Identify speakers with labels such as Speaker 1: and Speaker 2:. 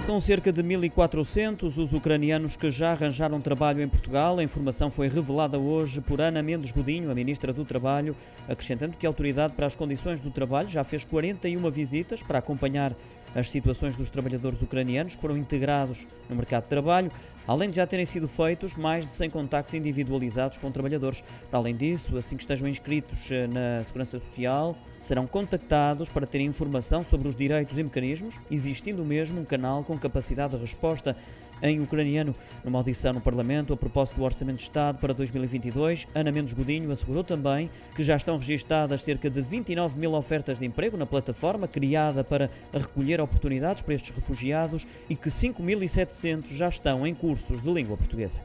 Speaker 1: São cerca de 1.400 os ucranianos que já arranjaram trabalho em Portugal. A informação foi revelada hoje por Ana Mendes Godinho, a Ministra do Trabalho, acrescentando que a Autoridade para as Condições do Trabalho já fez 41 visitas para acompanhar as situações dos trabalhadores ucranianos que foram integrados no mercado de trabalho, além de já terem sido feitos mais de 100 contactos individualizados com trabalhadores. Além disso, assim que estejam inscritos eh, na Segurança Social, serão contactados para terem informação sobre os direitos e mecanismos, existindo mesmo um canal com capacidade de resposta em ucraniano. Numa audição no Parlamento a propósito do Orçamento de Estado para 2022, Ana Mendes Godinho assegurou também que já estão registadas cerca de 29 mil ofertas de emprego na plataforma criada para recolher oportunidades para estes refugiados e que 5.700 já estão em cursos de língua portuguesa.